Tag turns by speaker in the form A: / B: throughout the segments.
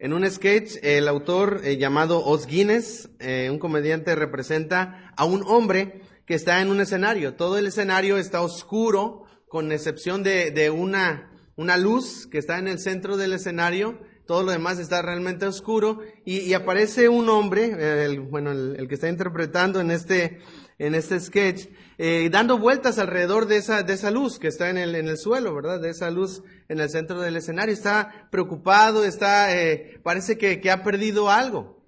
A: En un sketch, el autor eh, llamado Os Guinness, eh, un comediante, representa a un hombre que está en un escenario. Todo el escenario está oscuro, con excepción de, de una, una luz que está en el centro del escenario. Todo lo demás está realmente oscuro. Y, aparece un hombre, bueno, el que está interpretando en este, en este sketch, eh, dando vueltas alrededor de esa, de esa luz que está en el, en el suelo, ¿verdad? De esa luz en el centro del escenario. Está preocupado, está, eh, parece que, que ha perdido algo.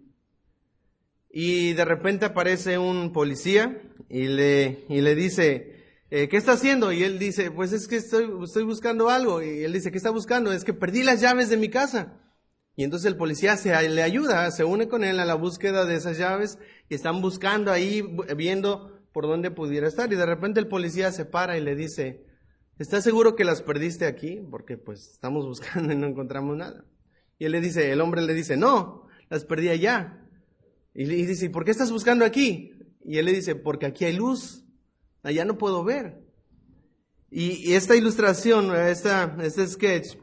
A: Y de repente aparece un policía y le, y le dice, eh, ¿qué está haciendo? Y él dice, pues es que estoy, estoy buscando algo. Y él dice, ¿qué está buscando? Es que perdí las llaves de mi casa. Y entonces el policía le ayuda, se une con él a la búsqueda de esas llaves y están buscando ahí, viendo por dónde pudiera estar. Y de repente el policía se para y le dice, ¿estás seguro que las perdiste aquí? Porque pues estamos buscando y no encontramos nada. Y él le dice, el hombre le dice, no, las perdí allá. Y dice, ¿por qué estás buscando aquí? Y él le dice, porque aquí hay luz, allá no puedo ver. Y, esta ilustración, esta, este sketch,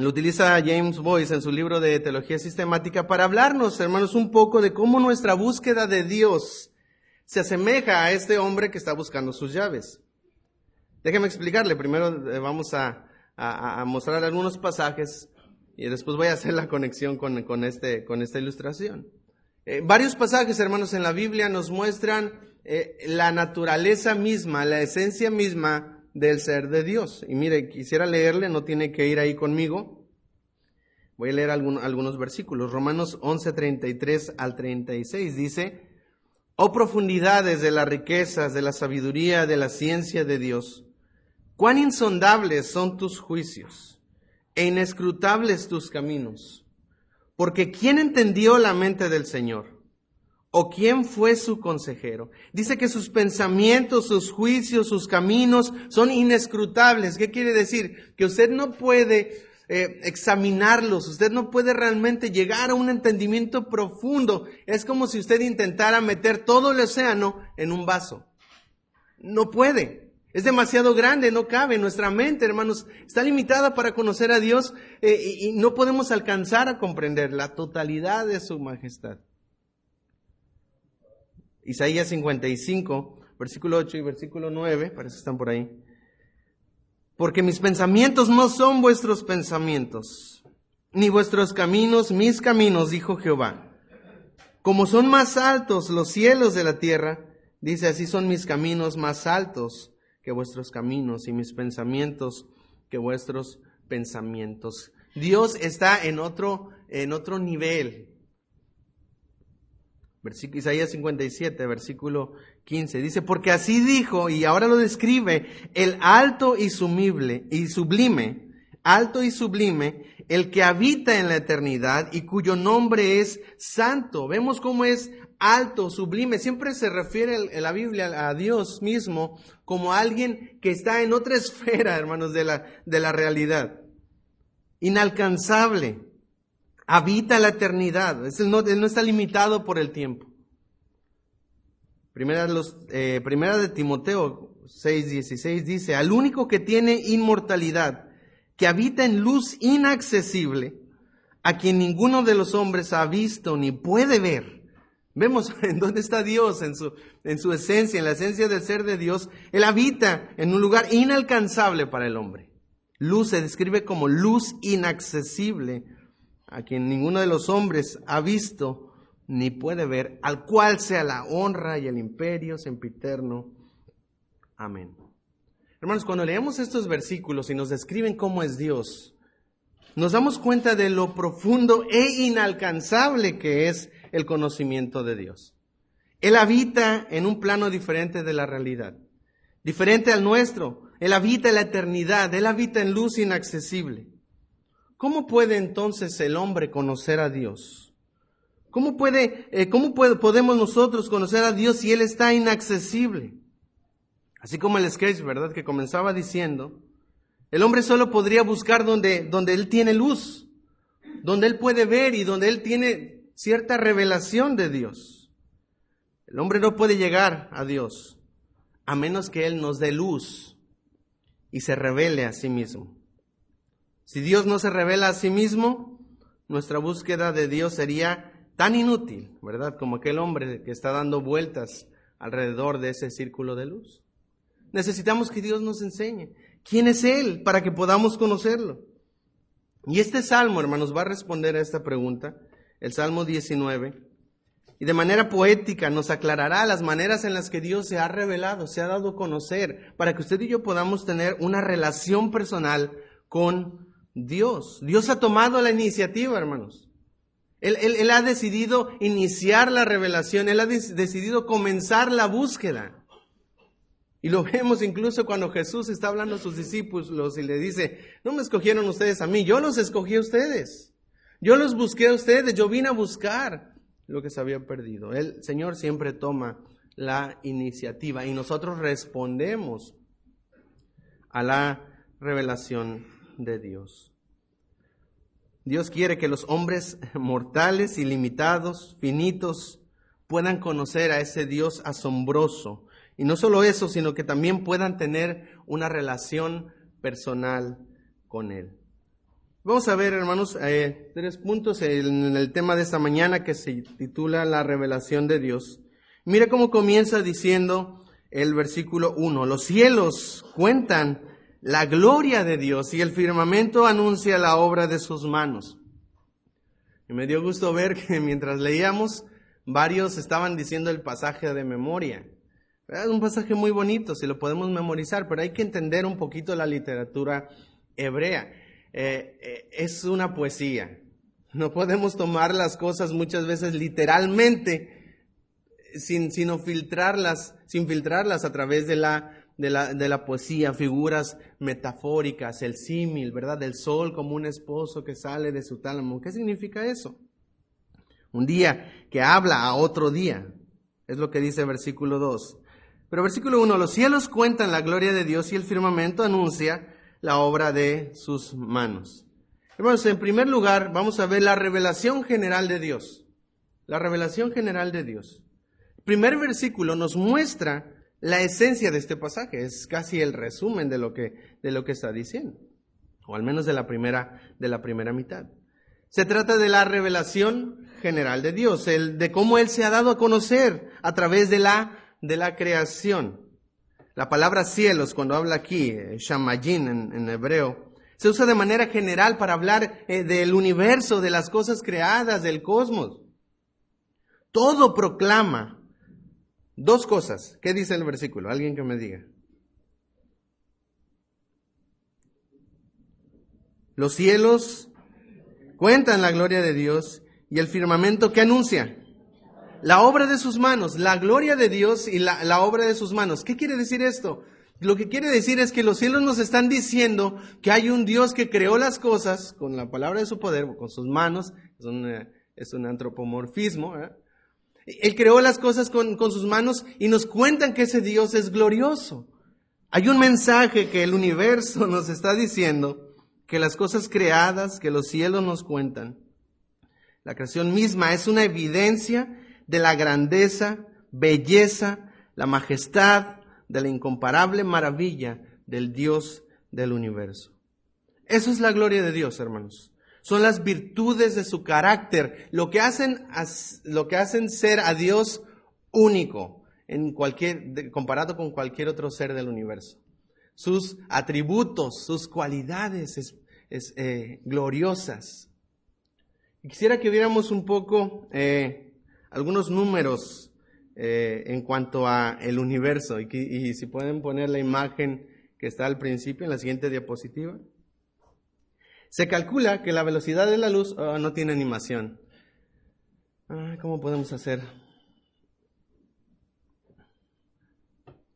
A: lo utiliza James Boyce en su libro de Teología Sistemática para hablarnos, hermanos, un poco de cómo nuestra búsqueda de Dios se asemeja a este hombre que está buscando sus llaves. Déjeme explicarle. Primero eh, vamos a, mostrar algunos pasajes y después voy a hacer la conexión con, este, con esta ilustración. Eh, varios pasajes, hermanos, en la Biblia nos muestran eh, la naturaleza misma, la esencia misma del ser de Dios. Y mire, quisiera leerle, no tiene que ir ahí conmigo. Voy a leer algunos versículos. Romanos 11, 33 al 36 dice, Oh profundidades de las riquezas, de la sabiduría, de la ciencia de Dios, cuán insondables son tus juicios e inescrutables tus caminos. Porque ¿quién entendió la mente del Señor? ¿O quién fue su consejero? Dice que sus pensamientos, sus juicios, sus caminos son inescrutables. ¿Qué quiere decir? Que usted no puede eh, examinarlos, usted no puede realmente llegar a un entendimiento profundo. Es como si usted intentara meter todo el océano en un vaso. No puede. Es demasiado grande, no cabe. Nuestra mente, hermanos, está limitada para conocer a Dios eh, y, y no podemos alcanzar a comprender la totalidad de su majestad. Isaías 55, versículo 8 y versículo 9, parece que están por ahí porque mis pensamientos no son vuestros pensamientos, ni vuestros caminos mis caminos, dijo Jehová. Como son más altos los cielos de la tierra, dice así son mis caminos más altos que vuestros caminos y mis pensamientos que vuestros pensamientos. Dios está en otro, en otro nivel. Isaías 57, versículo 15. Dice, porque así dijo, y ahora lo describe, el alto y sumible, y sublime, alto y sublime, el que habita en la eternidad y cuyo nombre es santo. Vemos cómo es alto, sublime. Siempre se refiere en la Biblia a Dios mismo como alguien que está en otra esfera, hermanos, de la, de la realidad. Inalcanzable. Habita la eternidad. Él no, está limitado por el tiempo. Primera, los, eh, de Timoteo 6:16 dice, al único que tiene inmortalidad, que habita en luz inaccesible, a quien ninguno de los hombres ha visto ni puede ver. Vemos en dónde está Dios, en su, en su esencia, en la esencia del ser de Dios. Él habita en un lugar inalcanzable para el hombre. Luz se describe como luz inaccesible, a quien ninguno de los hombres ha visto ni puede ver, al cual sea la honra y el imperio sempiterno. Amén. Hermanos, cuando leemos estos versículos y nos describen cómo es Dios, nos damos cuenta de lo profundo e inalcanzable que es el conocimiento de Dios. Él habita en un plano diferente de la realidad, diferente al nuestro. Él habita en la eternidad, Él habita en luz inaccesible. ¿Cómo puede entonces el hombre conocer a Dios? ¿Cómo, puede, eh, cómo podemos nosotros conocer a Dios si Él está inaccesible? Así como el sketch, ¿verdad? Que comenzaba diciendo, el hombre solo podría buscar donde, donde Él tiene luz, donde Él puede ver y donde Él tiene cierta revelación de Dios. El hombre no puede llegar a Dios a menos que Él nos dé luz y se revele a sí mismo. Si Dios no se revela a sí mismo, nuestra búsqueda de Dios sería tan inútil, ¿verdad? Como aquel hombre que está dando vueltas alrededor de ese círculo de luz. Necesitamos que Dios nos enseñe quién es Él para que podamos conocerlo. Y este salmo, hermanos, va a responder a esta pregunta, el Salmo 19, y de manera poética nos aclarará las maneras en las que Dios se ha revelado, se ha dado a conocer, para que usted y yo podamos tener una relación personal con Dios. Dios ha tomado la iniciativa, hermanos. Él, ha decidido iniciar la revelación, Él ha decidido comenzar la búsqueda. Y lo vemos incluso cuando Jesús está hablando a sus discípulos y le dice, no me escogieron ustedes a mí, yo los escogí a ustedes. Yo los busqué a ustedes, yo vine a buscar lo que se había perdido. El Señor siempre toma la iniciativa y nosotros respondemos a la revelación de Dios. Dios quiere que los hombres mortales, ilimitados, finitos, puedan conocer a ese Dios asombroso. Y no solo eso, sino que también puedan tener una relación personal con Él. Vamos a ver, hermanos, eh, tres puntos en el tema de esta mañana que se titula La revelación de Dios. Mira cómo comienza diciendo el versículo 1. Los cielos cuentan la gloria de Dios y el firmamento anuncia la obra de sus manos. Y me dio gusto ver que mientras leíamos, varios estaban diciendo el pasaje de memoria. Es un pasaje muy bonito, si lo podemos memorizar, pero hay que entender un poquito la literatura hebrea. Eh, eh, es una poesía. No podemos tomar las cosas muchas veces literalmente sin, sino filtrarlas, sin filtrarlas a través de la de la, de la poesía, figuras metafóricas, el símil, ¿verdad? Del sol como un esposo que sale de su tálamo. ¿Qué significa eso? Un día que habla a otro día. Es lo que dice el versículo 2. Pero versículo 1, los cielos cuentan la gloria de Dios y el firmamento anuncia la obra de sus manos. Hermanos, en primer lugar, vamos a ver la revelación general de Dios. La revelación general de Dios. El primer versículo nos muestra la esencia de este pasaje, es casi el resumen de lo que, de lo que está diciendo, o al menos de la primera, de la primera mitad. Se trata de la revelación general de Dios, el, de cómo Él se ha dado a conocer a través de la, de la creación. La palabra cielos, cuando habla aquí, eh, shamayim en, hebreo, se usa de manera general para hablar eh, del universo, de las cosas creadas, del cosmos. Todo proclama Dos cosas. ¿Qué dice el versículo? Alguien que me diga. Los cielos cuentan la gloria de Dios y el firmamento que anuncia la obra de sus manos, la gloria de Dios y la, obra de sus manos. ¿Qué quiere decir esto? Lo que quiere decir es que los cielos nos están diciendo que hay un Dios que creó las cosas con la palabra de su poder, con sus manos, es un, es un antropomorfismo, ¿eh? Él creó las cosas con, sus manos y nos cuentan que ese Dios es glorioso. Hay un mensaje que el universo nos está diciendo, que las cosas creadas, que los cielos nos cuentan, la creación misma es una evidencia de la grandeza, belleza, la majestad, de la incomparable maravilla del Dios del universo. Eso es la gloria de Dios, hermanos son las virtudes de su carácter, lo que hacen, lo que hacen ser a Dios único en cualquier, comparado con cualquier otro ser del universo. Sus atributos, sus cualidades eh, gloriosas. quisiera que viéramos un poco eh, algunos números eh, en cuanto a el universo y si pueden poner la imagen que está al principio en la siguiente diapositiva. Se calcula que la velocidad de la luz oh, no tiene animación. ¿Cómo podemos hacer?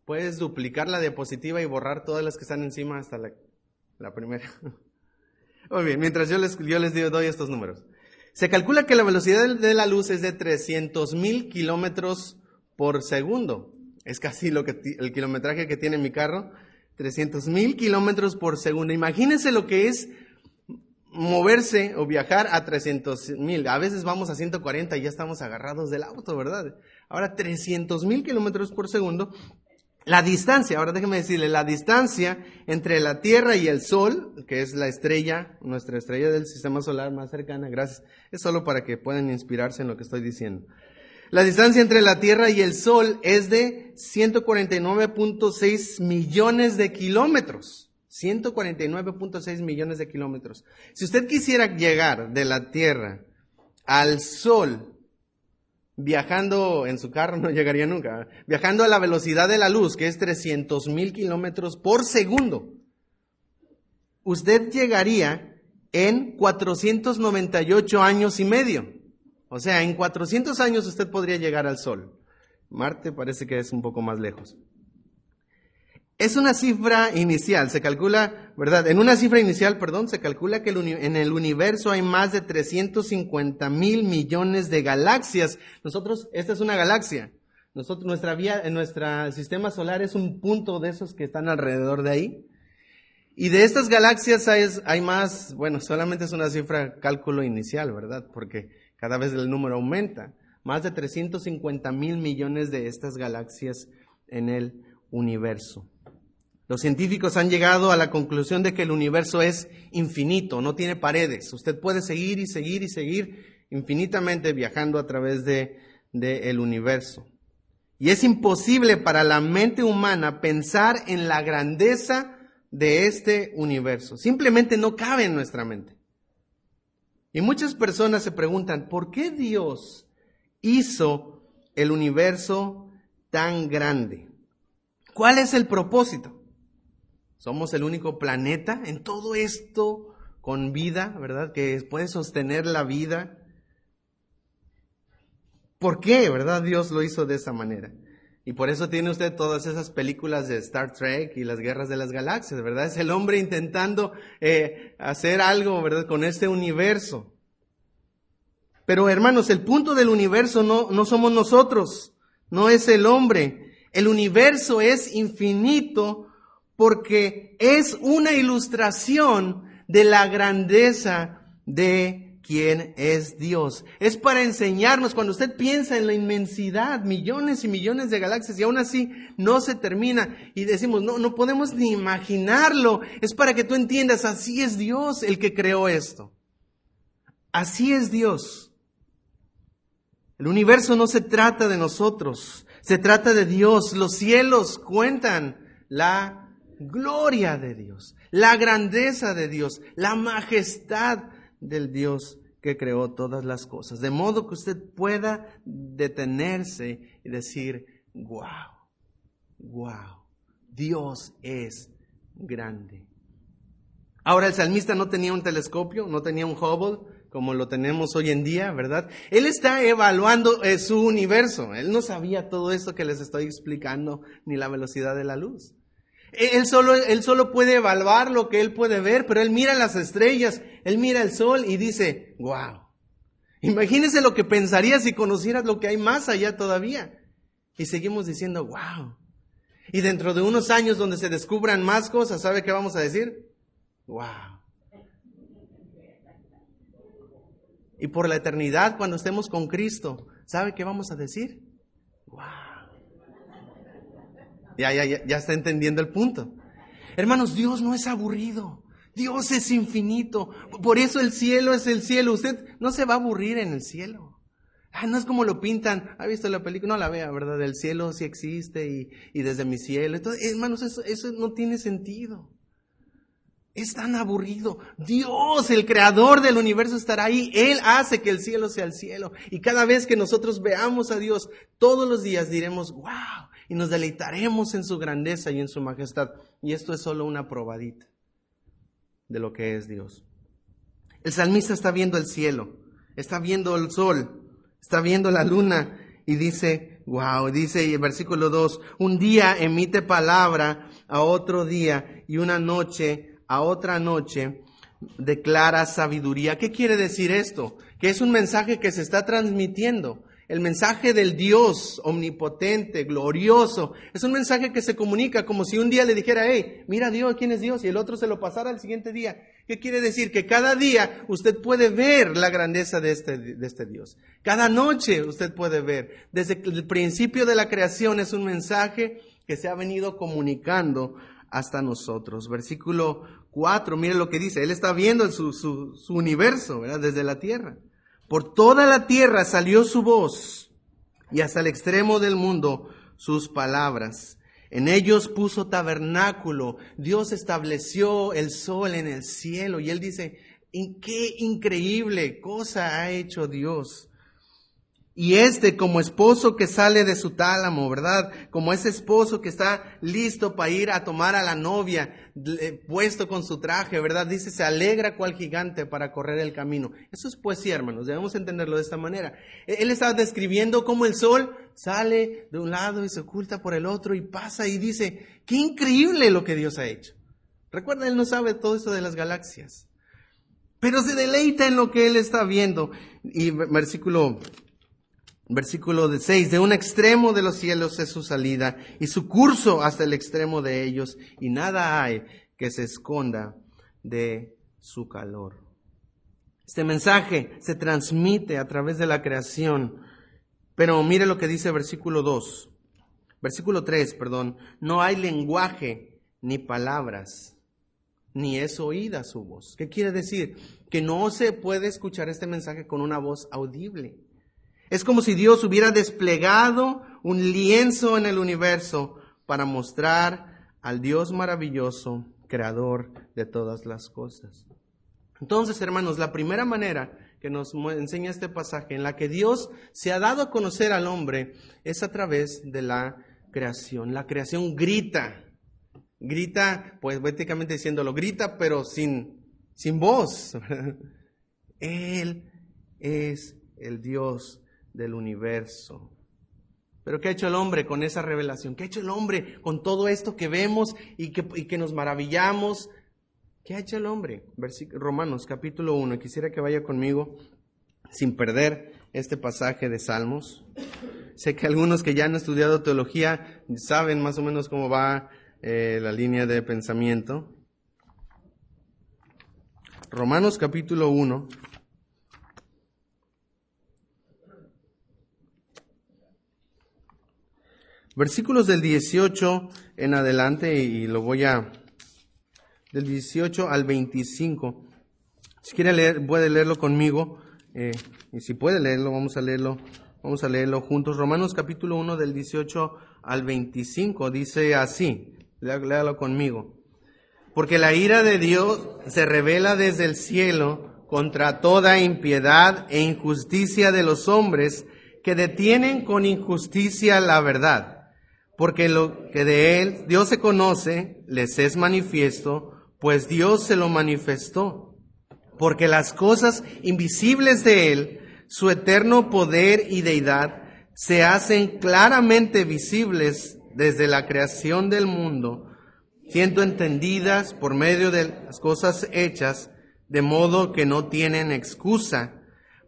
A: Puedes duplicar la diapositiva y borrar todas las que están encima hasta la, primera. Muy bien, mientras yo les, yo les doy estos números. Se calcula que la velocidad de la luz es de 300 mil kilómetros por segundo. Es casi lo que, el kilometraje que tiene mi carro. 300 mil kilómetros por segundo. Imagínense lo que es moverse o viajar a 300 mil. A veces vamos a 140 y ya estamos agarrados del auto, ¿verdad? Ahora 300 mil kilómetros por segundo La distancia, ahora déjeme decirle, la distancia entre la Tierra y el Sol, que es la estrella, nuestra estrella del sistema solar más cercana, gracias, es solo para que puedan inspirarse en lo que estoy diciendo. La distancia entre la Tierra y el Sol es de 149.6 millones de kilómetros. 149.6 millones de kilómetros. Si usted quisiera llegar de la Tierra al Sol viajando en su carro, no llegaría nunca, viajando a la velocidad de la luz, que es 300 mil kilómetros por segundo, usted llegaría en 498 años y medio. O sea, en 400 años usted podría llegar al Sol. Marte parece que es un poco más lejos. Es una cifra inicial, se calcula, ¿verdad? En una cifra inicial, perdón, se calcula que en el universo hay más de 350 mil millones de galaxias. Nosotros, esta es una galaxia. Nosotros, nuestra vía, en nuestro sistema solar es un punto de esos que están alrededor de ahí. Y de estas galaxias hay, hay más, bueno, solamente es una cifra cálculo inicial, ¿verdad? Porque cada vez el número aumenta. Más de 350 mil millones de estas galaxias en el universo. Los científicos han llegado a la conclusión de que el universo es infinito, no tiene paredes. Usted puede seguir y seguir y seguir infinitamente viajando a través de, el universo. Y es imposible para la mente humana pensar en la grandeza de este universo. Simplemente no cabe en nuestra mente. Y muchas personas se preguntan, ¿por qué Dios hizo el universo tan grande? ¿Cuál es el propósito? Somos el único planeta en todo esto con vida, ¿verdad? Que puede sostener la vida. ¿Por qué, verdad? Dios lo hizo de esa manera. Y por eso tiene usted todas esas películas de Star Trek y las guerras de las galaxias, ¿verdad? Es el hombre intentando eh, hacer algo, ¿verdad? Con este universo. Pero hermanos, el punto del universo no, no somos nosotros, no es el hombre. El universo es infinito porque es una ilustración de la grandeza de quién es Dios. Es para enseñarnos, cuando usted piensa en la inmensidad, millones y millones de galaxias, y aún así no se termina, y decimos, no, no podemos ni imaginarlo, es para que tú entiendas, así es Dios el que creó esto. Así es Dios. El universo no se trata de nosotros, se trata de Dios. Los cielos cuentan la gloria de Dios, la grandeza de Dios, la majestad del Dios que creó todas las cosas. De modo que usted pueda detenerse y decir, wow, wow, Dios es grande. Ahora el salmista no tenía un telescopio, no tenía un Hubble como lo tenemos hoy en día, ¿verdad? Él está evaluando eh, su universo. Él no sabía todo esto que les estoy explicando, ni la velocidad de la luz. Él solo, él solo puede evaluar lo que él puede ver, pero él mira las estrellas, él mira el sol y dice, wow. Imagínese lo que pensaría si conocieras lo que hay más allá todavía. Y seguimos diciendo, wow. Y dentro de unos años donde se descubran más cosas, ¿sabe qué vamos a decir? Wow. Y por la eternidad, cuando estemos con Cristo, ¿sabe qué vamos a decir? Wow. Ya, ya, ya, está entendiendo el punto. Hermanos, Dios no es aburrido. Dios es infinito. Por eso el cielo es el cielo. Usted no se va a aburrir en el cielo. Ah, no es como lo pintan. ¿Ha visto la película? No la vea, ¿verdad? El cielo sí existe y, y desde mi cielo. Entonces, hermanos, eso, eso no tiene sentido. Es tan aburrido. Dios, el creador del universo, estará ahí. Él hace que el cielo sea el cielo. Y cada vez que nosotros veamos a Dios, todos los días diremos, wow, y nos deleitaremos en su grandeza y en su majestad. Y esto es solo una probadita de lo que es Dios. El salmista está viendo el cielo, está viendo el sol, está viendo la luna y dice, wow, dice el versículo 2, un día emite palabra a otro día y una noche a otra noche declara sabiduría. ¿Qué quiere decir esto? Que es un mensaje que se está transmitiendo el mensaje del Dios omnipotente, glorioso, es un mensaje que se comunica como si un día le dijera, hey, mira Dios, ¿quién es Dios? Y el otro se lo pasara al siguiente día. ¿Qué quiere decir? Que cada día usted puede ver la grandeza de este, este Dios. Cada noche usted puede ver. Desde el principio de la creación es un mensaje que se ha venido comunicando hasta nosotros. Versículo 4, mire lo que dice, Él está viendo su, su universo, ¿verdad? Desde la tierra. Por toda la tierra salió su voz y hasta el extremo del mundo sus palabras. En ellos puso tabernáculo. Dios estableció el sol en el cielo. Y él dice, qué increíble cosa ha hecho Dios. Y este como esposo que sale de su tálamo, ¿verdad? Como ese esposo que está listo para ir a tomar a la novia, puesto con su traje, ¿verdad? Dice, se alegra cual gigante para correr el camino. Eso es poesía, hermanos, debemos entenderlo de esta manera. E-, él está describiendo cómo el sol sale de un lado y se oculta por el otro y pasa y dice, qué increíble lo que Dios ha hecho. Recuerda, él no sabe todo esto de las galaxias, pero se deleita en lo que él está viendo. Y versículo Versículo 6, de un extremo de los cielos es su salida y su curso hasta el extremo de ellos y nada hay que se esconda de su calor. Este mensaje se transmite a través de la creación, pero mire lo que dice versículo 2, versículo 3, perdón, no hay lenguaje ni palabras, ni es oída su voz. ¿Qué quiere decir? Que no se puede escuchar este mensaje con una voz audible. Es como si Dios hubiera desplegado un lienzo en el universo para mostrar al Dios maravilloso, creador de todas las cosas. Entonces, hermanos, la primera manera que nos enseña este pasaje en la que Dios se ha dado a conocer al hombre es a través de la creación. La creación grita, grita, pues poéticamente diciéndolo, grita, pero sin, sin voz. Él es el Dios del universo. Pero ¿qué ha hecho el hombre con esa revelación? ¿Qué ha hecho el hombre con todo esto que vemos y que, que nos maravillamos? ¿Qué ha hecho el hombre? Romanos capítulo 1. Quisiera que vaya conmigo sin perder este pasaje de Salmos. Sé que algunos que ya han estudiado teología saben más o menos cómo va eh, la línea de pensamiento. Romanos capítulo 1. Versículos del 18 en adelante y lo voy a del 18 al 25. Si quiere leer, puede leerlo conmigo. Eh, y si puede leerlo, vamos a leerlo. Vamos a leerlo juntos. Romanos capítulo 1 del 18 al 25 dice así. Léalo conmigo. Porque la ira de Dios se revela desde el cielo contra toda impiedad e injusticia de los hombres que detienen con injusticia la verdad porque lo que de él Dios se conoce les es manifiesto, pues Dios se lo manifestó. Porque las cosas invisibles de él, su eterno poder y deidad, se hacen claramente visibles desde la creación del mundo, siendo entendidas por medio de las cosas hechas, de modo que no tienen excusa,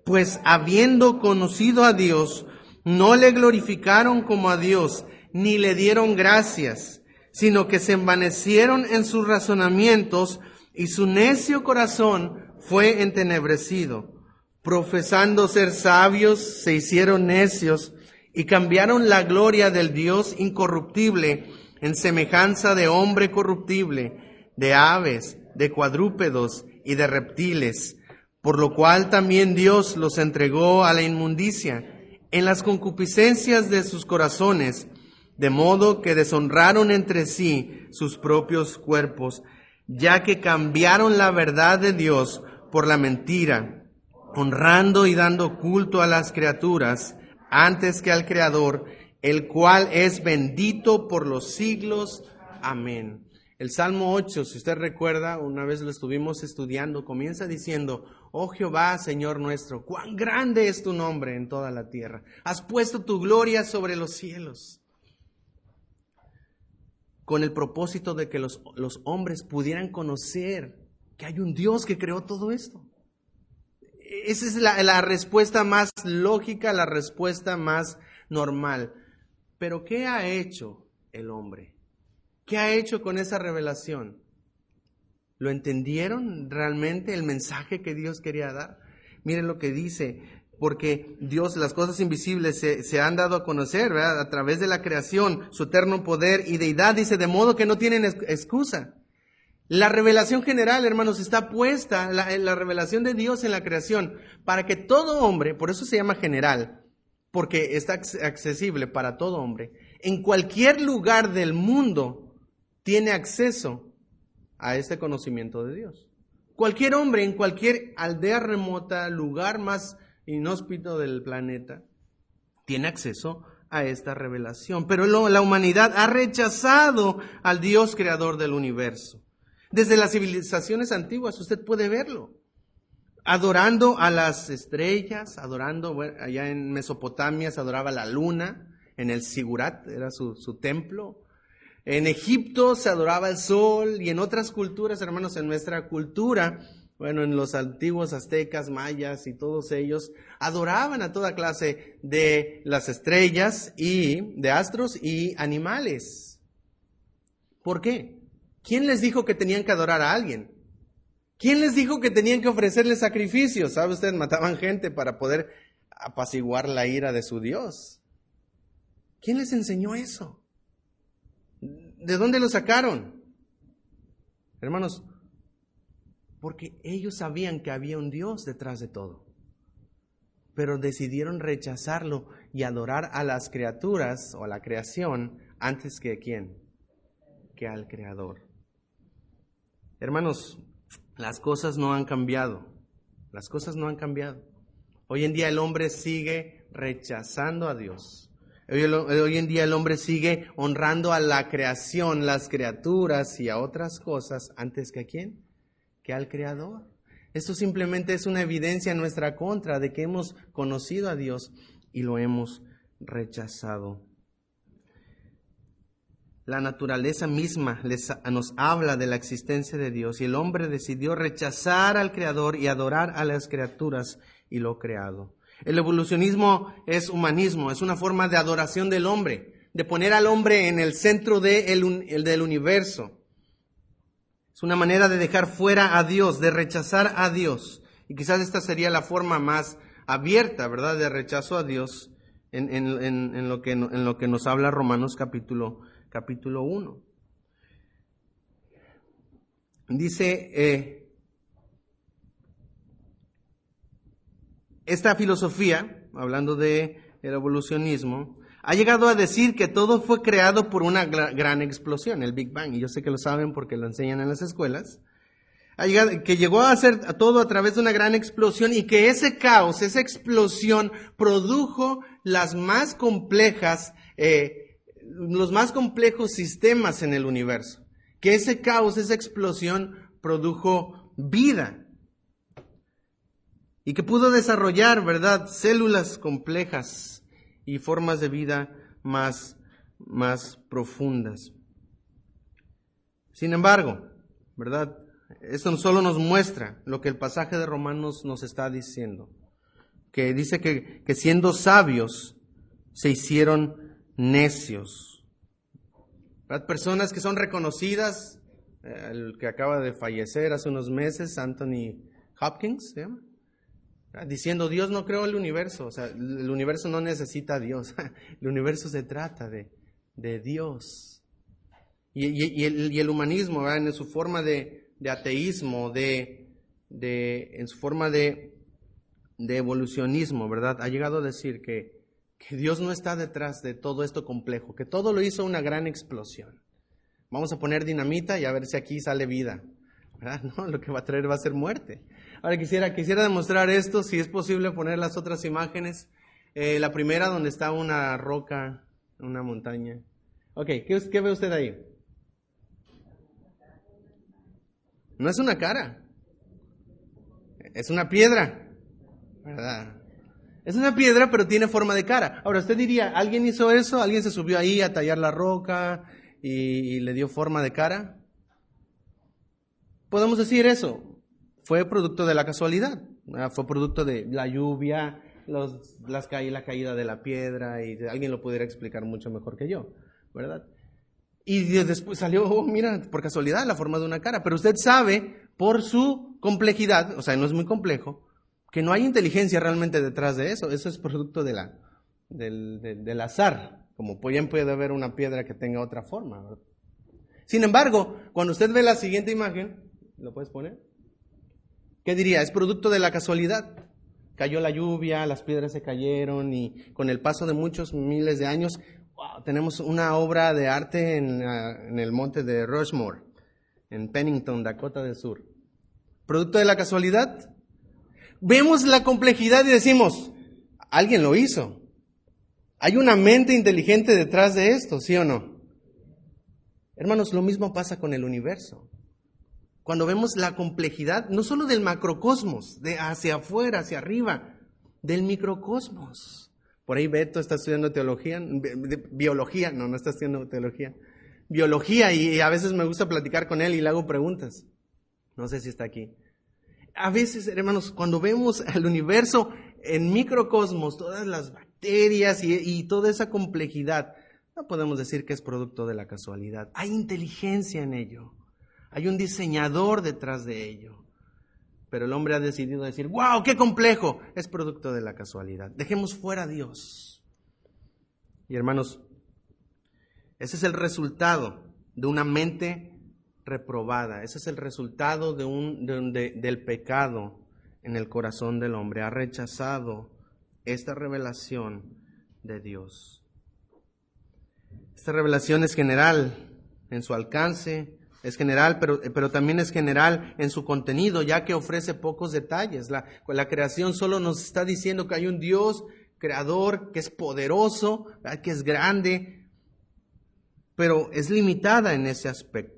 A: pues habiendo conocido a Dios, no le glorificaron como a Dios, ni le dieron gracias, sino que se envanecieron en sus razonamientos y su necio corazón fue entenebrecido. Profesando ser sabios, se hicieron necios y cambiaron la gloria del Dios incorruptible en semejanza de hombre corruptible, de aves, de cuadrúpedos y de reptiles, por lo cual también Dios los entregó a la inmundicia en las concupiscencias de sus corazones, de modo que deshonraron entre sí sus propios cuerpos, ya que cambiaron la verdad de Dios por la mentira, honrando y dando culto a las criaturas antes que al Creador, el cual es bendito por los siglos. Amén. El Salmo 8, si usted recuerda, una vez lo estuvimos estudiando, comienza diciendo, Oh Jehová, Señor nuestro, cuán grande es tu nombre en toda la tierra. Has puesto tu gloria sobre los cielos con el propósito de que los, los, hombres pudieran conocer que hay un Dios que creó todo esto. Esa es la, la, respuesta más lógica, la respuesta más normal. Pero ¿qué ha hecho el hombre? ¿Qué ha hecho con esa revelación? ¿Lo entendieron realmente el mensaje que Dios quería dar? Miren lo que dice porque Dios, las cosas invisibles se, han dado a conocer. A través de la creación, su eterno poder y deidad, dice, de modo que no tienen excusa. La revelación general, hermanos, está puesta, la, la revelación de Dios en la creación, para que todo hombre, por eso se llama general, porque está accesible para todo hombre, en cualquier lugar del mundo tiene acceso a este conocimiento de Dios. Cualquier hombre en cualquier aldea remota, lugar más inhóspito del planeta, tiene acceso a esta revelación. Pero la humanidad ha rechazado al Dios creador del universo. Desde las civilizaciones antiguas usted puede verlo. Adorando a las estrellas, adorando, allá en Mesopotamia se adoraba la luna, en el Sigurat era su, su templo. En Egipto se adoraba el sol y en otras culturas, hermanos, en nuestra cultura bueno, en los antiguos aztecas, mayas y todos ellos adoraban a toda clase de las estrellas y de astros y animales. ¿Por qué? ¿Quién les dijo que tenían que adorar a alguien? ¿Quién les dijo que tenían que ofrecerle sacrificios? ¿Sabe usted? Mataban gente para poder apaciguar la ira de su Dios. ¿Quién les enseñó eso? ¿De dónde lo sacaron? Hermanos, porque ellos sabían que había un Dios detrás de todo. Pero decidieron rechazarlo y adorar a las criaturas o a la creación antes que a quién? Que al Creador. Hermanos, las cosas no han cambiado. Las cosas no han cambiado. Hoy en día el hombre sigue rechazando a Dios. Hoy, en día el hombre sigue honrando a la creación, las criaturas y a otras cosas antes que a quién? Que al Creador. Esto simplemente es una evidencia en nuestra contra de que hemos conocido a Dios y lo hemos rechazado. La naturaleza misma nos habla de la existencia de Dios y el hombre decidió rechazar al Creador y adorar a las criaturas y lo creado. El evolucionismo es humanismo, es una forma de adoración del hombre, de poner al hombre en el centro del universo. Es una manera de dejar fuera a Dios, de rechazar a Dios. Y quizás esta sería la forma más abierta, ¿verdad?, de rechazo a Dios en, lo, que, en lo, que, nos habla Romanos capítulo, capítulo 1. Dice, eh, esta filosofía, hablando de el evolucionismo, ha llegado a decir que todo fue creado por una gran explosión, el Big Bang, y yo sé que lo saben porque lo enseñan en las escuelas, que llegó a ser todo a través de una gran explosión y que ese caos, esa explosión produjo las más complejas, eh, los más complejos sistemas en el universo, que ese caos, esa explosión produjo vida. Y que pudo desarrollar, ¿verdad?, células complejas y formas de vida más, más profundas. Sin embargo, ¿verdad? Esto solo nos muestra lo que el pasaje de Romanos nos está diciendo, que dice que, que siendo sabios se hicieron necios. Personas que son reconocidas, eh, el que acaba de fallecer hace unos meses, Anthony Hopkins, ¿se llama? Diciendo Dios no creó el universo, o sea, el universo no necesita a Dios, el universo se trata de, de Dios. Y, el, humanismo, en su forma de, ateísmo, de, en su forma de, evolucionismo, ¿verdad? Ha llegado a decir que, que Dios no está detrás de todo esto complejo, que todo lo hizo una gran explosión. Vamos a poner dinamita y a ver si aquí sale vida. No, lo que va a traer va a ser muerte. Ahora quisiera, quisiera demostrar esto, si es posible poner las otras imágenes. Eh, la primera donde está una roca, una montaña. Ok, ¿qué, ¿qué ve usted ahí? No es una cara, es una piedra. Es una piedra, pero tiene forma de cara. Ahora, usted diría, ¿alguien hizo eso? ¿Alguien se subió ahí a tallar la roca y le dio forma de cara? Podemos decir eso. Fue producto de la casualidad. Fue producto de la lluvia, las la caída de la piedra, y alguien lo pudiera explicar mucho mejor que yo, ¿verdad? Y después salió, oh, mira, por casualidad, la forma de una cara. Pero usted sabe, por su complejidad, o sea, no es muy complejo, que no hay inteligencia realmente detrás de eso, eso es producto de la, del, azar, como bien puede haber una piedra que tenga otra forma. Sin embargo, cuando usted ve la siguiente imagen, ¿lo puedes poner? ¿Qué diría? Es producto de la casualidad. Cayó la lluvia, las piedras se cayeron y con el paso de muchos miles de años, tenemos una obra de arte en, en el monte de Rushmore, en Pennington, Dakota del Sur. ¿Producto de la casualidad? Vemos la complejidad y decimos, alguien lo hizo. Hay una mente inteligente detrás de esto, ¿sí o no? Hermanos, lo mismo pasa con el universo. Cuando vemos la complejidad, no solo del macrocosmos, de hacia afuera, hacia arriba, del microcosmos. Por ahí Beto está estudiando teología, biología, no, no está estudiando teología, biología y a veces me gusta platicar con él y le hago preguntas. No sé si está aquí. A veces, hermanos, cuando vemos al universo en microcosmos, todas las bacterias y, toda esa complejidad, no podemos decir que es producto de la casualidad. Hay inteligencia en ello. Hay un diseñador detrás de ello. Pero el hombre ha decidido decir, wow, qué complejo. Es producto de la casualidad. Dejemos fuera a Dios. Y hermanos, ese es el resultado de una mente reprobada. Ese es el resultado de un, del pecado en el corazón del hombre. Ha rechazado esta revelación de Dios. Esta revelación es general en su alcance, es general, pero, pero también es general en su contenido, ya que ofrece pocos detalles. La, la creación solo nos está diciendo que hay un Dios creador que es poderoso, que es grande, pero es limitada en ese aspecto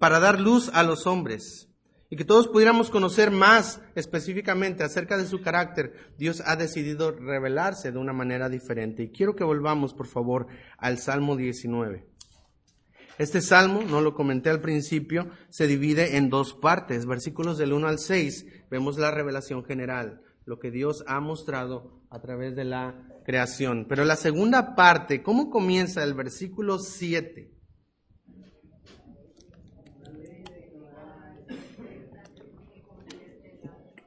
A: para dar luz a los hombres y que todos pudiéramos conocer más específicamente acerca de su carácter, Dios ha decidido revelarse de una manera diferente. Y quiero que volvamos, por favor, al Salmo 19. Este salmo, no lo comenté al principio, se divide en dos partes. Versículos del 1 al 6 vemos la revelación general, lo que Dios ha mostrado a través de la creación. Pero la segunda parte, ¿cómo comienza el versículo 7?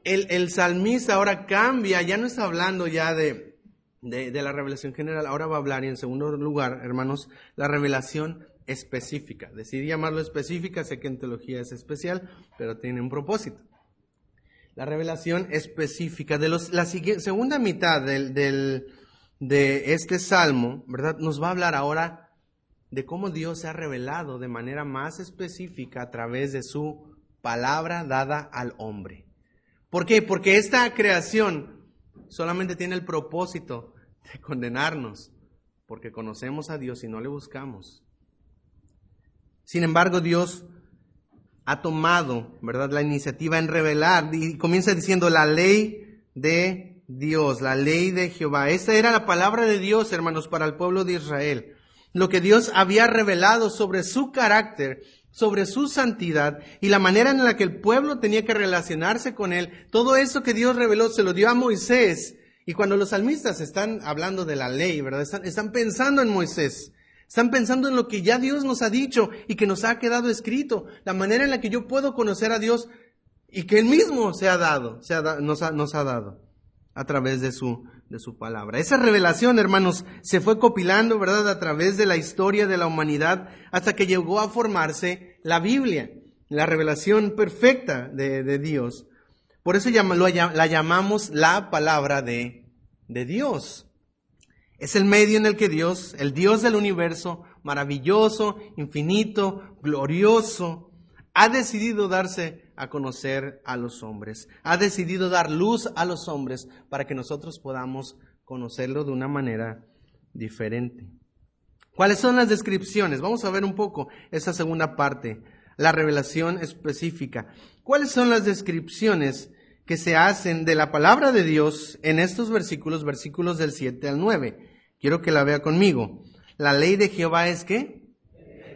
A: el, salmista ahora cambia, ya no está hablando ya de, de, la revelación general, ahora va a hablar y en segundo lugar, hermanos, la revelación específica. Decidí llamarlo específica, sé que en teología es especial, pero tiene un propósito. La revelación específica de los, la segunda mitad del, del, de este salmo, ¿verdad? Nos va a hablar ahora de cómo Dios se ha revelado de manera más específica a través de su palabra dada al hombre. ¿Por qué? Porque esta creación solamente tiene el propósito de condenarnos, porque conocemos a Dios y no le buscamos. Sin embargo, Dios ha tomado, ¿verdad?, la iniciativa en revelar y comienza diciendo la ley de Dios, la ley de Jehová. Esta era la palabra de Dios, hermanos, para el pueblo de Israel. Lo que Dios había revelado sobre su carácter sobre su santidad y la manera en la que el pueblo tenía que relacionarse con él. Todo eso que Dios reveló se lo dio a Moisés. Y cuando los salmistas están hablando de la ley, ¿verdad? Están, están pensando en Moisés. Están pensando en lo que ya Dios nos ha dicho y que nos ha quedado escrito. La manera en la que yo puedo conocer a Dios y que Él mismo se ha dado, se nos, ha, nos ha dado a través de su, de su palabra. Esa revelación, hermanos, se fue copilando, ¿verdad?, a través de la historia de la humanidad hasta que llegó a formarse la Biblia, la revelación perfecta de, Dios. Por eso la llamamos la palabra de, de Dios. Es el medio en el que Dios, el Dios del universo, maravilloso, infinito, glorioso, ha decidido darse a conocer a los hombres. Ha decidido dar luz a los hombres para que nosotros podamos conocerlo de una manera diferente. ¿Cuáles son las descripciones? Vamos a ver un poco esa segunda parte, la revelación específica. ¿Cuáles son las descripciones que se hacen de la palabra de Dios en estos versículos, versículos del 7 al 9? Quiero que la vea conmigo. La ley de Jehová es que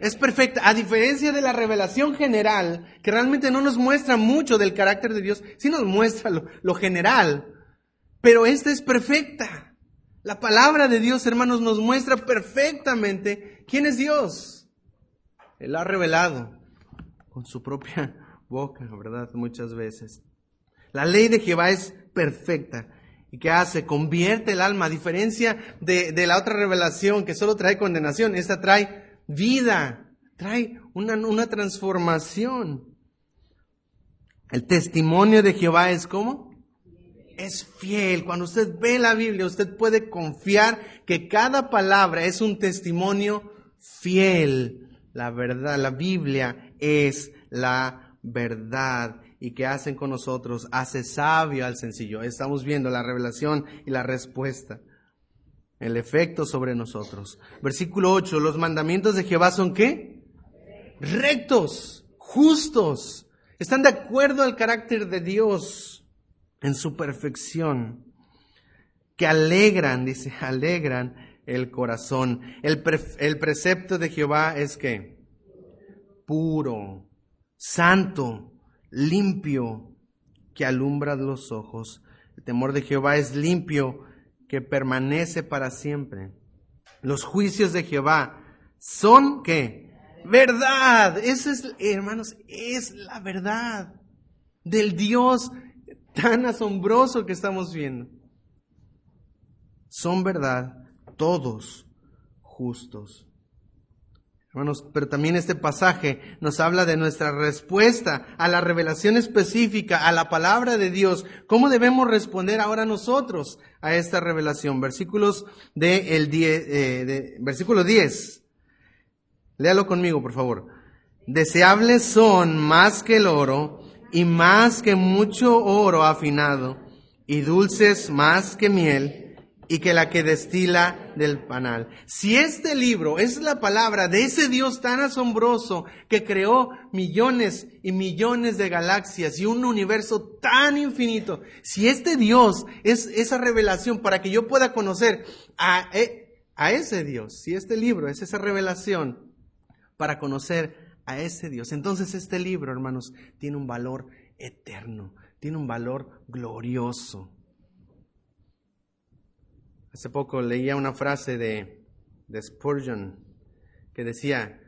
A: es perfecta, a diferencia de la revelación general, que realmente no nos muestra mucho del carácter de Dios, sí nos muestra lo, general, pero esta es perfecta. La palabra de Dios, hermanos, nos muestra perfectamente quién es Dios. Él ha revelado con su propia boca, ¿verdad? Muchas veces. La ley de Jehová es perfecta. ¿Y qué hace? Convierte el alma, a diferencia de, de la otra revelación que solo trae condenación. Esta trae vida, trae una, una transformación. El testimonio de Jehová es como? Es fiel. Cuando usted ve la Biblia, usted puede confiar que cada palabra es un testimonio fiel. La verdad, la Biblia es la verdad y que hacen con nosotros hace sabio al sencillo. Estamos viendo la revelación y la respuesta, el efecto sobre nosotros. Versículo 8, los mandamientos de Jehová son qué? Rectos, justos, están de acuerdo al carácter de Dios en su perfección, que alegran, dice, alegran el corazón. El, el precepto de Jehová es que puro, santo, limpio, que alumbra los ojos. El temor de Jehová es limpio, que permanece para siempre. Los juicios de Jehová son que verdad. Eso es, hermanos, es la verdad del Dios tan asombroso que estamos viendo. Son verdad todos justos. Hermanos, pero también este pasaje nos habla de nuestra respuesta a la revelación específica, a la palabra de Dios. ¿Cómo debemos responder ahora nosotros a esta revelación? Versículos de el eh, de, versículo 10. Léalo conmigo, por favor. Deseables son más que el oro y más que mucho oro afinado y dulces más que miel y que la que destila del panal. Si este libro es la palabra de ese Dios tan asombroso que creó millones y millones de galaxias y un universo tan infinito, si este Dios es esa revelación para que yo pueda conocer a, e, a ese Dios, si este libro es esa revelación para conocer a ese Dios, entonces este libro, hermanos, tiene un valor eterno, tiene un valor glorioso. Hace poco leía una frase de, de Spurgeon que decía,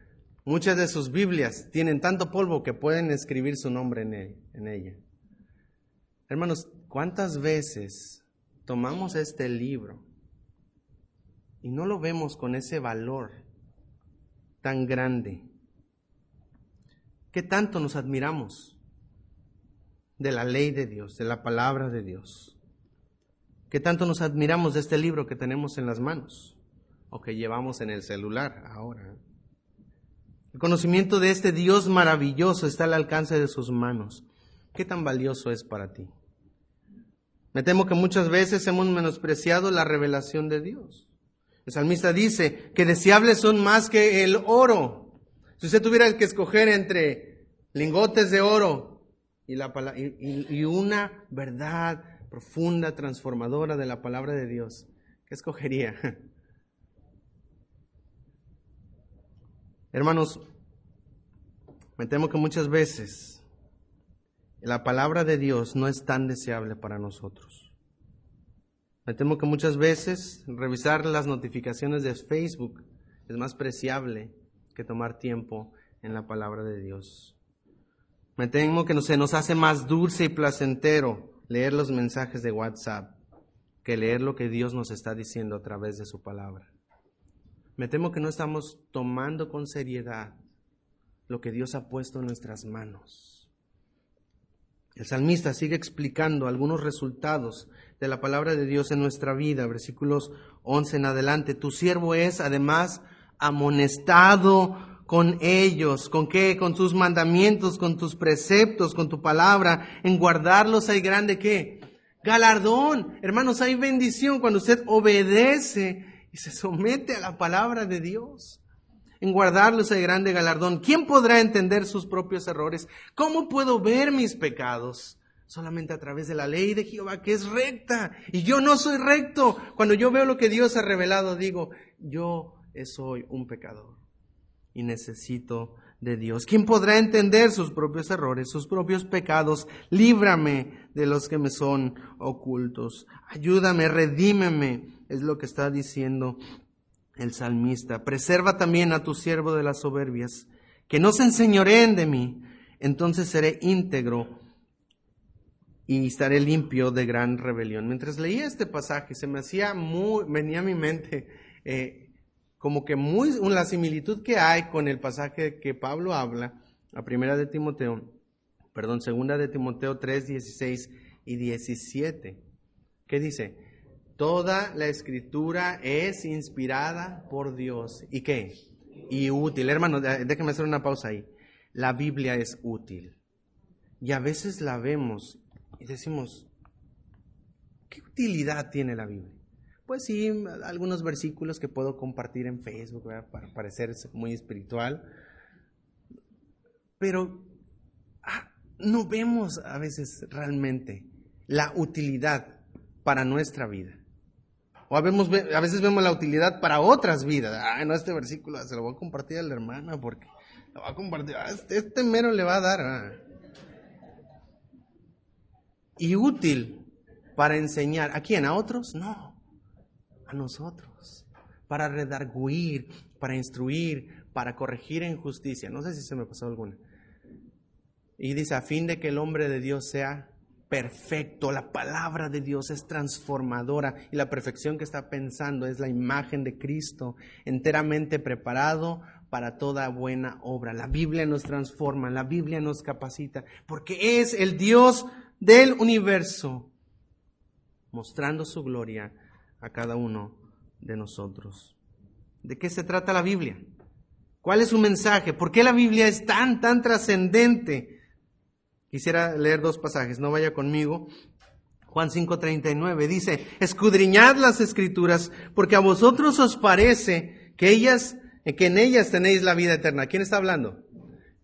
A: muchas de sus Biblias tienen tanto polvo que pueden escribir su nombre en, en ella. Hermanos, ¿cuántas veces tomamos este libro y no lo vemos con ese valor tan grande? ¿Qué tanto nos admiramos de la ley de Dios, de la palabra de Dios? ¿Qué tanto nos admiramos de este libro que tenemos en las manos o que llevamos en el celular ahora? El conocimiento de este Dios maravilloso está al alcance de sus manos. ¿Qué tan valioso es para ti? Me temo que muchas veces hemos menospreciado la revelación de Dios. El salmista dice que deseables son más que el oro. Si usted tuviera que escoger entre lingotes de oro y, y una verdad profunda, transformadora de la palabra de Dios, ¿qué escogería? Hermanos, me temo que muchas veces la palabra de Dios no es tan deseable para nosotros. Me temo que muchas veces revisar las notificaciones de Facebook es más preciable que tomar tiempo en la palabra de Dios. Me temo que se nos hace más dulce y placentero leer los mensajes de WhatsApp que leer lo que Dios nos está diciendo a través de su palabra. Me temo que no estamos tomando con seriedad lo que Dios ha puesto en nuestras manos. El salmista sigue explicando algunos resultados de la palabra de Dios en nuestra vida, versículos 11 en adelante. Tu siervo es además amonestado con ellos. ¿Con qué? Con tus mandamientos, con tus preceptos, con tu palabra. En guardarlos hay grande qué? Galardón. Hermanos, hay bendición cuando usted obedece y se somete a la palabra de Dios. En guardarlos hay grande galardón. ¿Quién podrá entender sus propios errores? ¿Cómo puedo ver mis pecados? Solamente a través de la ley de Jehová, que es recta. Y yo no soy recto. Cuando yo veo lo que Dios ha revelado, digo, yo soy un pecador y necesito de Dios. ¿Quién podrá entender sus propios errores, sus propios pecados? Líbrame de los que me son ocultos. Ayúdame, redímeme, es lo que está diciendo el salmista. Preserva también a tu siervo de las soberbias, que no se enseñoreen de mí, entonces seré íntegro y estaré limpio de gran rebelión. Mientras leía este pasaje, se me hacía muy, venía a mi mente eh, como que muy, la similitud que hay con el pasaje que Pablo habla, a primera de Timoteo, perdón, segunda de Timoteo 3, 16 y 17. ¿Qué dice? Toda la escritura es inspirada por Dios. ¿Y qué? Y útil. Hermano, déjeme hacer una pausa ahí. La Biblia es útil. Y a veces la vemos y decimos, ¿qué utilidad tiene la Biblia? Pues sí, algunos versículos que puedo compartir en Facebook para parecer muy espiritual, pero ah, no vemos a veces realmente la utilidad para nuestra vida. O a veces vemos la utilidad para otras vidas. Ah, no, este versículo se lo voy a compartir a la hermana porque lo va a compartir. Ah, este, este, mero le va a dar. Y útil para enseñar. ¿A quién? ¿A otros? No, a nosotros. Para redarguir, para instruir, para corregir en justicia. No sé si se me pasó alguna. Y dice, a fin de que el hombre de Dios sea perfecto. La palabra de Dios es transformadora y la perfección que está pensando es la imagen de Cristo, enteramente preparado para toda buena obra. La Biblia nos transforma, la Biblia nos capacita, porque es el Dios del universo, mostrando su gloria a cada uno de nosotros. ¿De qué se trata la Biblia? ¿Cuál es su mensaje? ¿Por qué la Biblia es tan, tan trascendente? Quisiera leer dos pasajes, no vaya conmigo. Juan 5:39 dice, escudriñad las escrituras, porque a vosotros os parece que ellas, que en ellas tenéis la vida eterna. ¿Quién está hablando?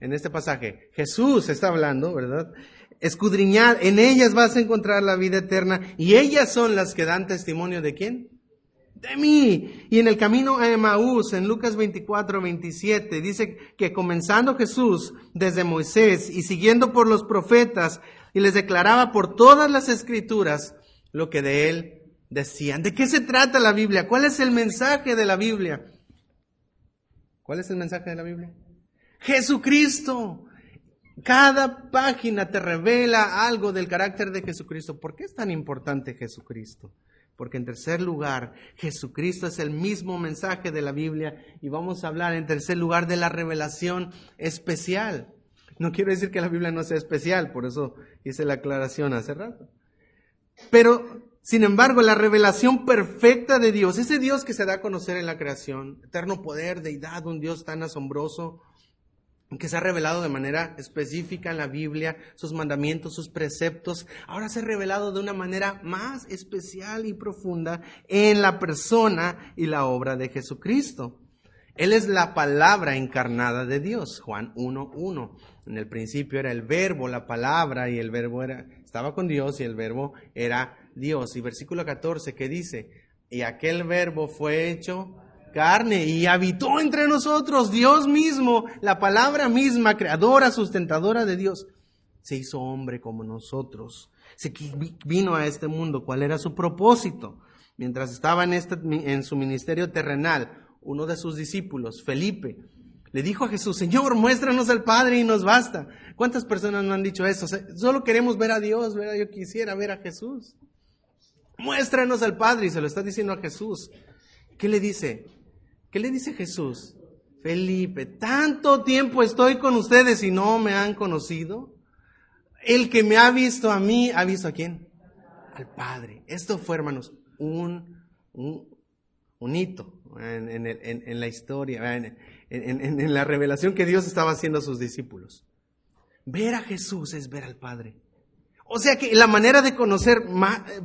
A: En este pasaje. Jesús está hablando, ¿verdad? Escudriñar, en ellas vas a encontrar la vida eterna y ellas son las que dan testimonio de quién? De mí. Y en el camino a Emaús, en Lucas 24, 27, dice que comenzando Jesús desde Moisés y siguiendo por los profetas y les declaraba por todas las escrituras lo que de él decían. ¿De qué se trata la Biblia? ¿Cuál es el mensaje de la Biblia? ¿Cuál es el mensaje de la Biblia? Jesucristo. Cada página te revela algo del carácter de Jesucristo. ¿Por qué es tan importante Jesucristo? Porque en tercer lugar, Jesucristo es el mismo mensaje de la Biblia y vamos a hablar en tercer lugar de la revelación especial. No quiero decir que la Biblia no sea especial, por eso hice la aclaración hace rato. Pero, sin embargo, la revelación perfecta de Dios, ese Dios que se da a conocer en la creación, eterno poder, deidad, un Dios tan asombroso, que se ha revelado de manera específica en la Biblia, sus mandamientos, sus preceptos, ahora se ha revelado de una manera más especial y profunda en la persona y la obra de Jesucristo. Él es la palabra encarnada de Dios, Juan 1.1. En el principio era el verbo, la palabra, y el verbo era, estaba con Dios y el verbo era Dios. Y versículo 14 que dice, y aquel verbo fue hecho carne y habitó entre nosotros. Dios mismo, la palabra misma, creadora, sustentadora de Dios, se hizo hombre como nosotros. Se vino a este mundo. ¿Cuál era su propósito? Mientras estaba en, este, en su ministerio terrenal, uno de sus discípulos, Felipe, le dijo a Jesús, Señor, muéstranos al Padre y nos basta. ¿Cuántas personas no han dicho eso? Solo queremos ver a Dios, ¿verdad? Yo quisiera ver a Jesús. Muéstranos al Padre y se lo está diciendo a Jesús. ¿Qué le dice? ¿Qué le dice Jesús? Felipe, tanto tiempo estoy con ustedes y no me han conocido. El que me ha visto a mí, ¿ha visto a quién? Al Padre. Esto fue, hermanos, un, un, hito en, la historia, en la revelación que Dios estaba haciendo a sus discípulos. Ver a Jesús es ver al Padre. O sea que la manera de conocer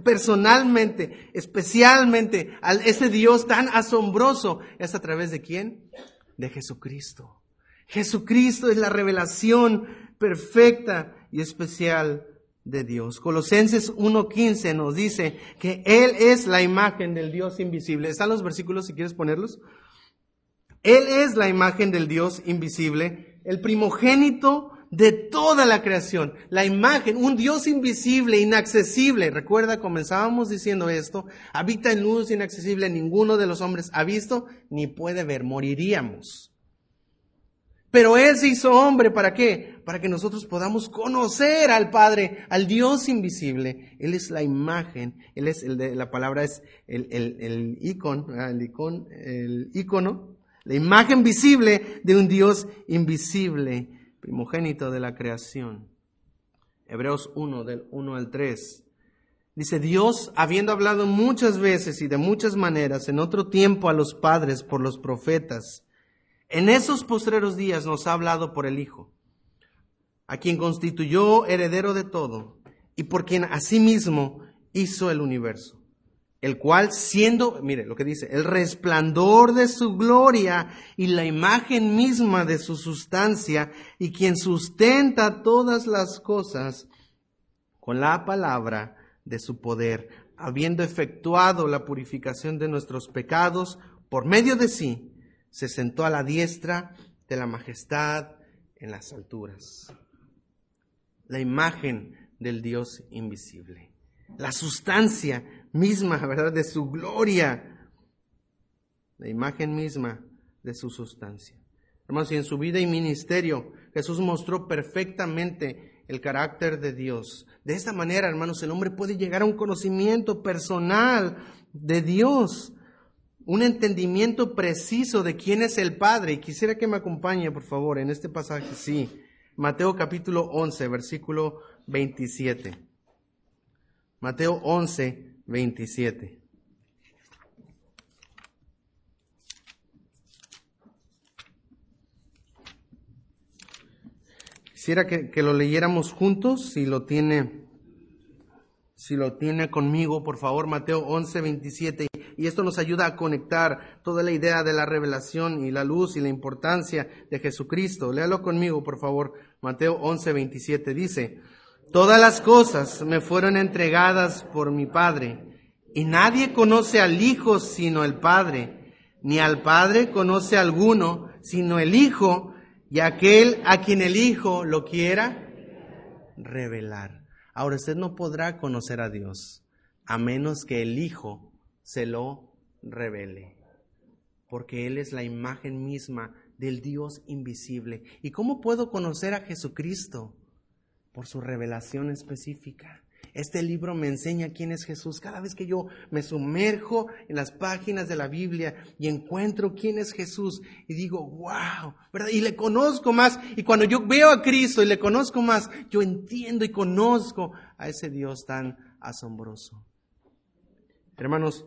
A: personalmente, especialmente a ese Dios tan asombroso es a través de quién? De Jesucristo. Jesucristo es la revelación perfecta y especial de Dios. Colosenses 1.15 nos dice que Él es la imagen del Dios invisible. ¿Están los versículos si quieres ponerlos? Él es la imagen del Dios invisible, el primogénito de toda la creación. La imagen, un Dios invisible, inaccesible. Recuerda, comenzábamos diciendo esto, habita en luz inaccesible, ninguno de los hombres ha visto ni puede ver, moriríamos. Pero Él se hizo hombre, ¿para qué? Para que nosotros podamos conocer al Padre, al Dios invisible. Él es la imagen, Él es el de, la palabra es el, el, el icon, el, icon, el icono, la imagen visible de un Dios invisible, primogénito de la creación. Hebreos 1, del 1 al 3. Dice, Dios, habiendo hablado muchas veces y de muchas maneras en otro tiempo a los padres por los profetas, en esos postreros días nos ha hablado por el Hijo, a quien constituyó heredero de todo y por quien asimismo hizo el universo, el cual siendo, mire lo que dice, el resplandor de su gloria y la imagen misma de su sustancia y quien sustenta todas las cosas con la palabra de su poder, habiendo efectuado la purificación de nuestros pecados por medio de sí, se sentó a la diestra de la majestad en las alturas. La imagen del Dios invisible, la sustancia misma, ¿verdad?, de su gloria, la imagen misma de su sustancia. Hermanos, y en su vida y ministerio, Jesús mostró perfectamente el carácter de Dios. De esta manera, hermanos, el hombre puede llegar a un conocimiento personal de Dios un entendimiento preciso de quién es el Padre. Y quisiera que me acompañe, por favor, en este pasaje, sí. Mateo capítulo 11, versículo 27. Mateo 11, 27. Quisiera que, que, lo leyéramos juntos, si lo tiene, si lo tiene conmigo, por favor, Mateo 11, 27 y esto nos ayuda a conectar toda la idea de la revelación y la luz y la importancia de Jesucristo. Léalo conmigo, por favor. Mateo 11, 27 dice, Todas las cosas me fueron entregadas por mi Padre, y nadie conoce al Hijo sino el Padre, ni al Padre conoce alguno sino el Hijo, y aquel a quien el Hijo lo quiera revelar. Ahora usted no podrá conocer a Dios a menos que el Hijo se lo revele, porque Él es la imagen misma del Dios invisible. ¿Y cómo puedo conocer a Jesucristo? Por su revelación específica. Este libro me enseña quién es Jesús. Cada vez que yo me sumerjo en las páginas de la Biblia y encuentro quién es Jesús y digo, wow. Y le conozco más. Y cuando yo veo a Cristo y le conozco más, yo entiendo y conozco a ese Dios tan asombroso. Hermanos,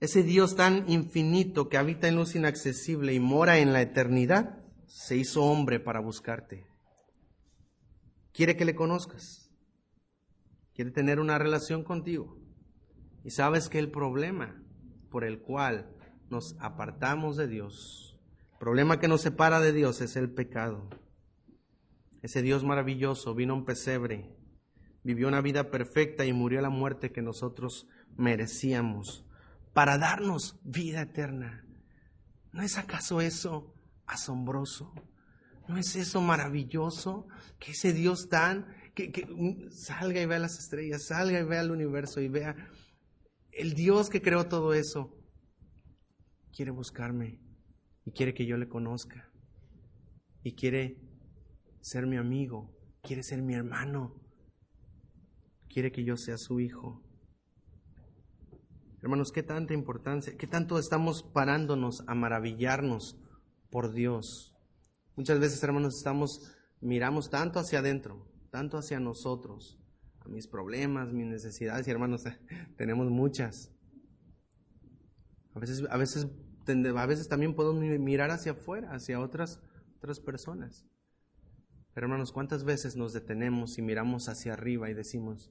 A: ese Dios tan infinito que habita en luz inaccesible y mora en la eternidad, se hizo hombre para buscarte. Quiere que le conozcas. Quiere tener una relación contigo. Y sabes que el problema por el cual nos apartamos de Dios, el problema que nos separa de Dios es el pecado. Ese Dios maravilloso vino a un pesebre, vivió una vida perfecta y murió la muerte que nosotros merecíamos para darnos vida eterna. ¿No es acaso eso asombroso? ¿No es eso maravilloso? Que ese Dios tan, que, que, salga y vea las estrellas, salga y vea el universo y vea el Dios que creó todo eso. Quiere buscarme y quiere que yo le conozca. Y quiere ser mi amigo, quiere ser mi hermano, quiere que yo sea su hijo. Hermanos, qué tanta importancia, qué tanto estamos parándonos a maravillarnos por Dios. Muchas veces, hermanos, estamos, miramos tanto hacia adentro, tanto hacia nosotros, a mis problemas, mis necesidades, y hermanos, tenemos muchas. A veces, a veces, a veces también podemos mirar hacia afuera, hacia otras, otras personas. Pero hermanos, ¿cuántas veces nos detenemos y miramos hacia arriba y decimos,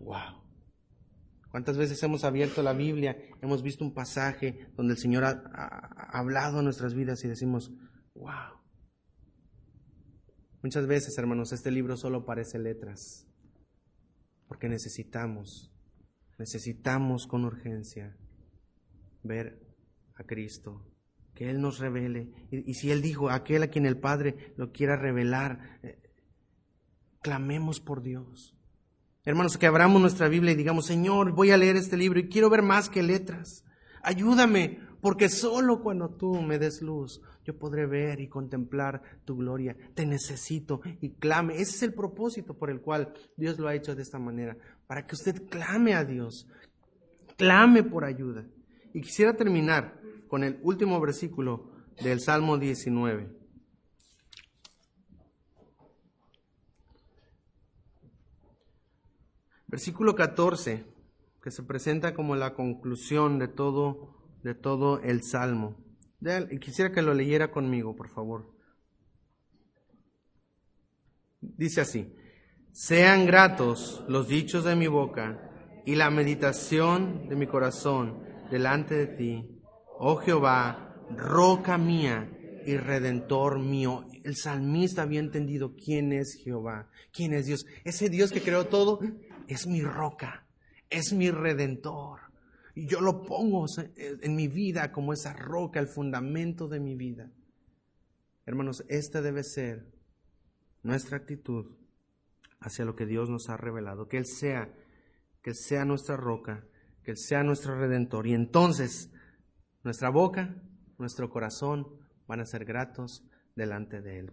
A: wow, ¿Cuántas veces hemos abierto la Biblia, hemos visto un pasaje donde el Señor ha, hablado a nuestras vidas y decimos, wow? Muchas veces, hermanos, este libro solo parece letras, porque necesitamos, necesitamos con urgencia ver a Cristo, que Él nos revele. Y, si Él dijo, aquel a quien el Padre lo quiera revelar, eh, clamemos por Dios. Hermanos, que abramos nuestra Biblia y digamos, Señor, voy a leer este libro y quiero ver más que letras. Ayúdame, porque solo cuando tú me des luz, yo podré ver y contemplar tu gloria. Te necesito y clame. Ese es el propósito por el cual Dios lo ha hecho de esta manera, para que usted clame a Dios, clame por ayuda. Y quisiera terminar con el último versículo del Salmo 19. Versículo 14, que se presenta como la conclusión de todo, de todo el Salmo. Quisiera que lo leyera conmigo, por favor. Dice así, sean gratos los dichos de mi boca y la meditación de mi corazón delante de ti, oh Jehová, roca mía y redentor mío. El salmista había entendido quién es Jehová, quién es Dios. Ese Dios que creó todo es mi roca, es mi redentor. Y yo lo pongo en mi vida como esa roca, el fundamento de mi vida. Hermanos, esta debe ser nuestra actitud hacia lo que Dios nos ha revelado, que Él sea, que Él sea nuestra roca, que Él sea nuestro redentor. Y entonces nuestra boca, nuestro corazón van a ser gratos delante de Él.